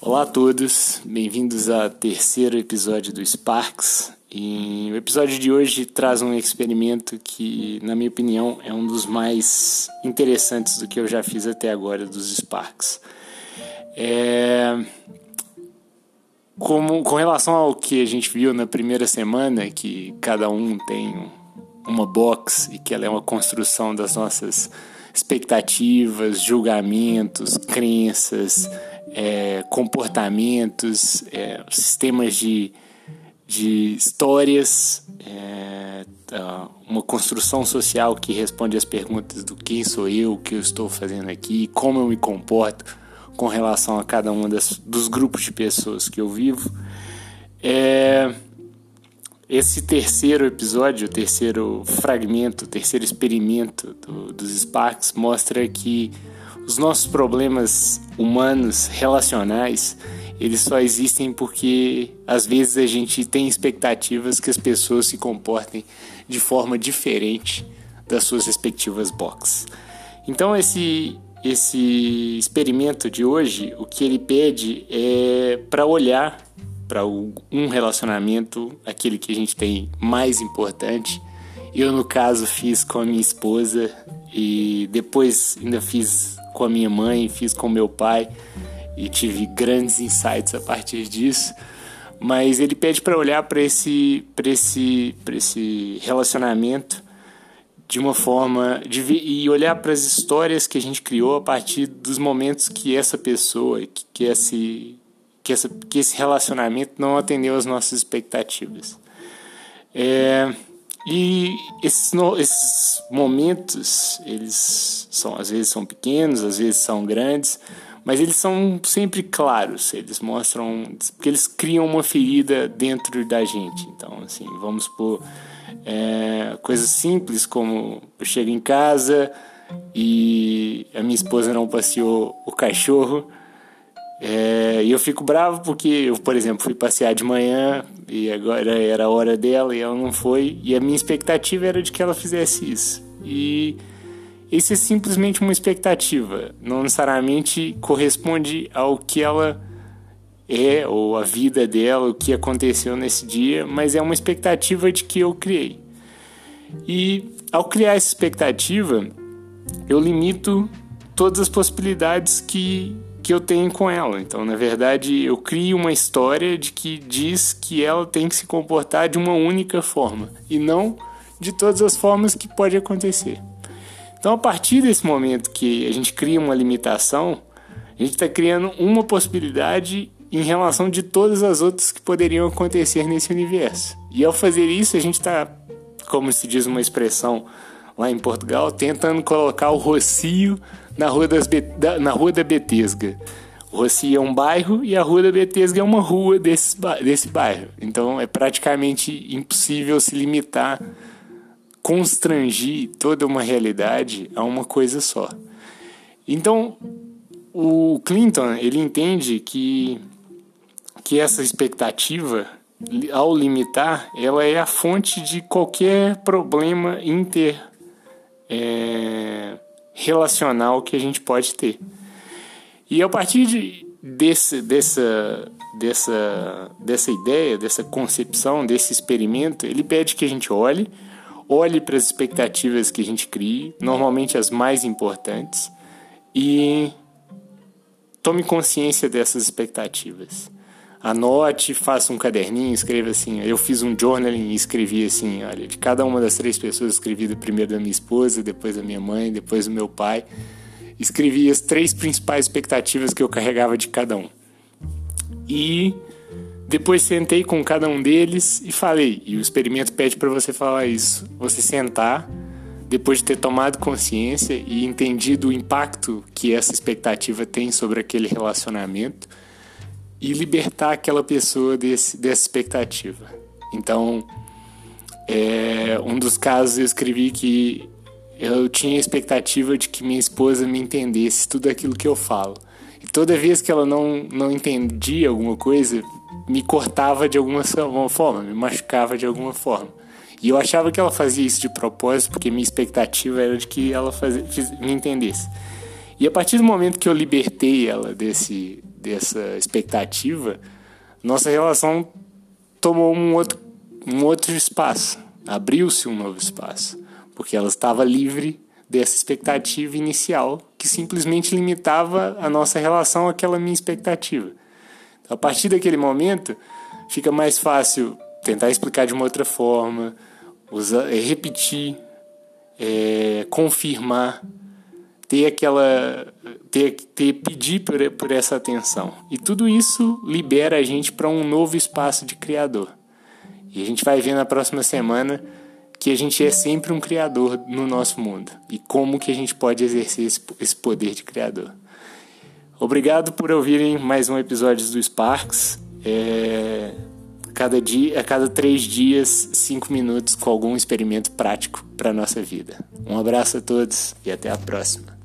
Olá a todos, bem-vindos ao terceiro episódio do Sparks. E o episódio de hoje traz um experimento que, na minha opinião, é um dos mais interessantes do que eu já fiz até agora dos Sparks. É... Como, com relação ao que a gente viu na primeira semana, que cada um tem uma box e que ela é uma construção das nossas expectativas, julgamentos, crenças, é, comportamentos, é, sistemas de, de histórias, é, uma construção social que responde às perguntas do quem sou eu, o que eu estou fazendo aqui, como eu me comporto com relação a cada um das, dos grupos de pessoas que eu vivo. É, esse terceiro episódio, o terceiro fragmento, o terceiro experimento do, dos Sparks mostra que os nossos problemas humanos, relacionais, eles só existem porque às vezes a gente tem expectativas que as pessoas se comportem de forma diferente das suas respectivas boxes. Então esse esse experimento de hoje, o que ele pede é para olhar para um relacionamento, aquele que a gente tem mais importante. Eu no caso fiz com a minha esposa e depois ainda fiz com a minha mãe, fiz com meu pai e tive grandes insights a partir disso. Mas ele pede para olhar para esse, esse, esse relacionamento de uma forma de, e olhar para as histórias que a gente criou a partir dos momentos que essa pessoa, que, que, esse, que, essa, que esse relacionamento não atendeu às nossas expectativas. É, e esses, esses momentos, eles são às vezes são pequenos, às vezes são grandes, mas eles são sempre claros. Eles mostram porque eles criam uma ferida dentro da gente. Então, assim, vamos por é, coisas simples como eu chego em casa e a minha esposa não passeou o cachorro é, e eu fico bravo porque eu, por exemplo, fui passear de manhã e agora era a hora dela e ela não foi. E a minha expectativa era de que ela fizesse isso. E isso é simplesmente uma expectativa. Não necessariamente corresponde ao que ela é, ou a vida dela, o que aconteceu nesse dia, mas é uma expectativa de que eu criei. E ao criar essa expectativa, eu limito todas as possibilidades que que eu tenho com ela. Então, na verdade, eu crio uma história de que diz que ela tem que se comportar de uma única forma e não de todas as formas que pode acontecer. Então, a partir desse momento que a gente cria uma limitação, a gente está criando uma possibilidade em relação de todas as outras que poderiam acontecer nesse universo. E ao fazer isso, a gente está, como se diz uma expressão lá em Portugal, tentando colocar o rocio na Rua, das Be da, na rua da Betesga. O Rocio é um bairro e a Rua da Betesga é uma rua desse, desse bairro. Então é praticamente impossível se limitar, constrangir toda uma realidade a uma coisa só. Então o Clinton ele entende que, que essa expectativa ao limitar, ela é a fonte de qualquer problema inter é, relacional que a gente pode ter. E a partir de, desse, dessa, dessa, dessa ideia, dessa concepção, desse experimento, ele pede que a gente olhe, olhe para as expectativas que a gente cria, normalmente as mais importantes, e tome consciência dessas expectativas anote, faça um caderninho, escreva assim. Eu fiz um journaling e escrevi assim, olha, de cada uma das três pessoas, escrevi primeiro da minha esposa, depois da minha mãe, depois do meu pai. Escrevi as três principais expectativas que eu carregava de cada um. E depois sentei com cada um deles e falei. E o experimento pede para você falar isso. Você sentar, depois de ter tomado consciência e entendido o impacto que essa expectativa tem sobre aquele relacionamento e libertar aquela pessoa desse, dessa expectativa. Então, é, um dos casos eu escrevi que eu tinha a expectativa de que minha esposa me entendesse tudo aquilo que eu falo. E toda vez que ela não, não entendia alguma coisa, me cortava de alguma forma, me machucava de alguma forma. E eu achava que ela fazia isso de propósito, porque minha expectativa era de que ela fazia, me entendesse. E a partir do momento que eu libertei ela desse, dessa expectativa, nossa relação tomou um outro, um outro espaço, abriu-se um novo espaço, porque ela estava livre dessa expectativa inicial que simplesmente limitava a nossa relação àquela minha expectativa. A partir daquele momento, fica mais fácil tentar explicar de uma outra forma, usar, repetir, é, confirmar, ter aquela, ter, ter pedir por, por essa atenção. E tudo isso libera a gente para um novo espaço de criador. E a gente vai ver na próxima semana que a gente é sempre um criador no nosso mundo e como que a gente pode exercer esse, esse poder de criador. Obrigado por ouvirem mais um episódio do Sparks. É, cada dia, a cada três dias, cinco minutos com algum experimento prático para nossa vida. Um abraço a todos e até a próxima.